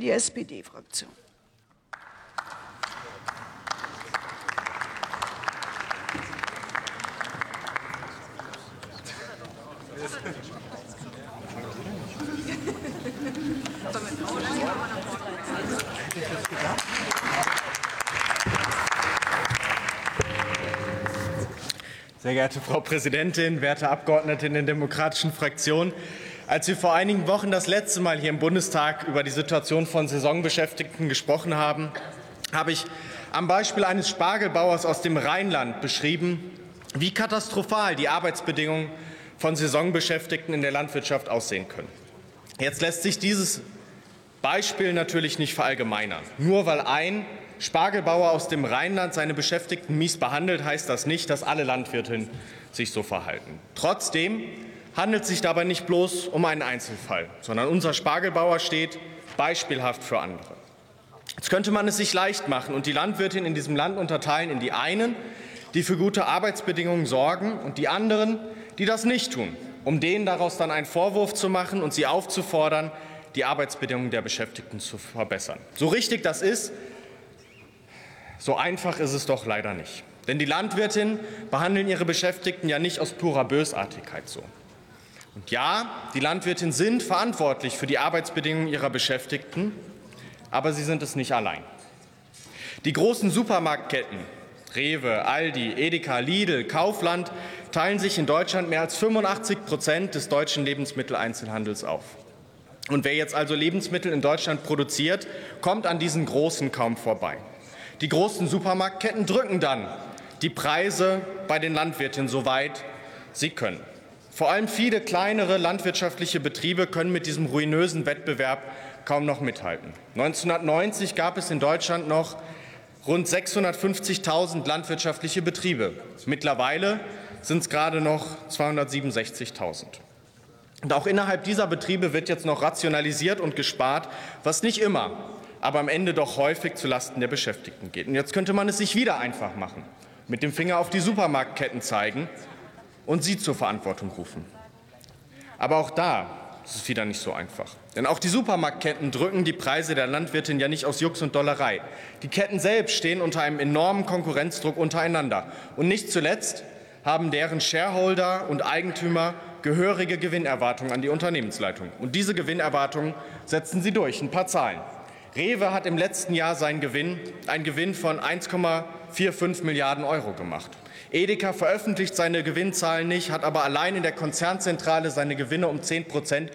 die SPD-Fraktion. Sehr geehrte Frau Präsidentin, werte Abgeordnete in den demokratischen Fraktionen! Als wir vor einigen Wochen das letzte Mal hier im Bundestag über die Situation von Saisonbeschäftigten gesprochen haben, habe ich am Beispiel eines Spargelbauers aus dem Rheinland beschrieben, wie katastrophal die Arbeitsbedingungen von Saisonbeschäftigten in der Landwirtschaft aussehen können. Jetzt lässt sich dieses Beispiel natürlich nicht verallgemeinern. Nur weil ein Spargelbauer aus dem Rheinland seine Beschäftigten mies behandelt, heißt das nicht, dass alle Landwirte sich so verhalten. Trotzdem handelt sich dabei nicht bloß um einen Einzelfall, sondern unser Spargelbauer steht beispielhaft für andere. Jetzt könnte man es sich leicht machen und die Landwirtin in diesem Land unterteilen in die einen, die für gute Arbeitsbedingungen sorgen, und die anderen, die das nicht tun, um denen daraus dann einen Vorwurf zu machen und sie aufzufordern, die Arbeitsbedingungen der Beschäftigten zu verbessern. So richtig das ist, so einfach ist es doch leider nicht. Denn die Landwirtinnen behandeln ihre Beschäftigten ja nicht aus purer Bösartigkeit so. Und ja, die Landwirtinnen sind verantwortlich für die Arbeitsbedingungen ihrer Beschäftigten, aber sie sind es nicht allein. Die großen Supermarktketten Rewe, Aldi, Edeka, Lidl, Kaufland teilen sich in Deutschland mehr als 85 Prozent des deutschen Lebensmitteleinzelhandels auf. Und wer jetzt also Lebensmittel in Deutschland produziert, kommt an diesen großen kaum vorbei. Die großen Supermarktketten drücken dann die Preise bei den Landwirtinnen so weit sie können. Vor allem viele kleinere landwirtschaftliche Betriebe können mit diesem ruinösen Wettbewerb kaum noch mithalten. 1990 gab es in Deutschland noch rund 650.000 landwirtschaftliche Betriebe. Mittlerweile sind es gerade noch 267.000. Und auch innerhalb dieser Betriebe wird jetzt noch rationalisiert und gespart, was nicht immer, aber am Ende doch häufig zulasten der Beschäftigten geht. Und jetzt könnte man es sich wieder einfach machen, mit dem Finger auf die Supermarktketten zeigen und sie zur Verantwortung rufen. Aber auch da ist es wieder nicht so einfach. Denn auch die Supermarktketten drücken die Preise der Landwirtin ja nicht aus Jux und Dollerei. Die Ketten selbst stehen unter einem enormen Konkurrenzdruck untereinander. Und nicht zuletzt haben deren Shareholder und Eigentümer gehörige Gewinnerwartungen an die Unternehmensleitung. Und diese Gewinnerwartungen setzen sie durch. Ein paar Zahlen. Rewe hat im letzten Jahr seinen Gewinn, einen Gewinn von 1,45 Milliarden Euro gemacht. Edeka veröffentlicht seine Gewinnzahlen nicht, hat aber allein in der Konzernzentrale seine Gewinne um 10 Prozent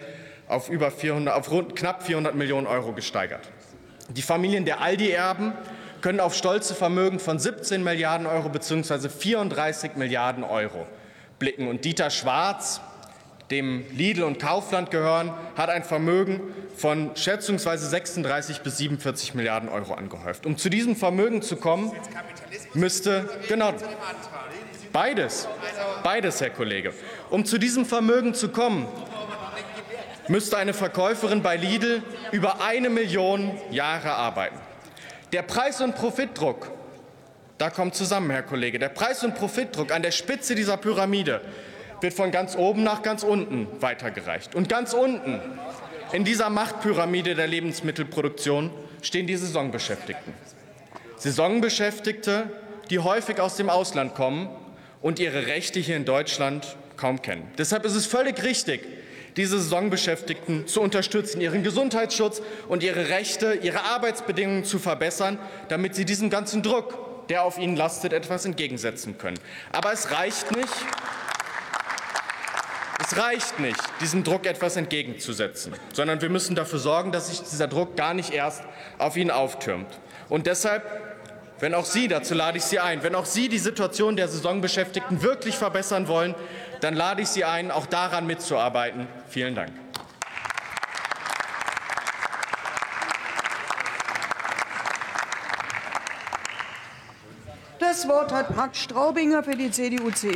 auf, über 400, auf rund knapp 400 Millionen Euro gesteigert. Die Familien der Aldi-Erben können auf stolze Vermögen von 17 Milliarden Euro bzw. 34 Milliarden Euro blicken. Und Dieter Schwarz, dem Lidl und Kaufland gehören, hat ein Vermögen von schätzungsweise 36 bis 47 Milliarden Euro angehäuft. Um zu diesem Vermögen zu kommen, müsste genau beides, beides, Herr Kollege. Um zu diesem Vermögen zu kommen, müsste eine Verkäuferin bei Lidl über eine Million Jahre arbeiten. Der Preis- und Profitdruck, da kommt zusammen, Herr Kollege, der Preis- und Profitdruck an der Spitze dieser Pyramide wird von ganz oben nach ganz unten weitergereicht. Und ganz unten in dieser Machtpyramide der Lebensmittelproduktion stehen die Saisonbeschäftigten. Saisonbeschäftigte, die häufig aus dem Ausland kommen und ihre Rechte hier in Deutschland kaum kennen. Deshalb ist es völlig richtig, diese Saisonbeschäftigten zu unterstützen, ihren Gesundheitsschutz und ihre Rechte, ihre Arbeitsbedingungen zu verbessern, damit sie diesem ganzen Druck, der auf ihnen lastet, etwas entgegensetzen können. Aber es reicht nicht, es reicht nicht, diesem Druck etwas entgegenzusetzen, sondern wir müssen dafür sorgen, dass sich dieser Druck gar nicht erst auf ihn auftürmt. Und deshalb, wenn auch Sie, dazu lade ich Sie ein, wenn auch Sie die Situation der Saisonbeschäftigten wirklich verbessern wollen, dann lade ich Sie ein, auch daran mitzuarbeiten. Vielen Dank. Das Wort hat Max Straubinger für die CDU-CSU.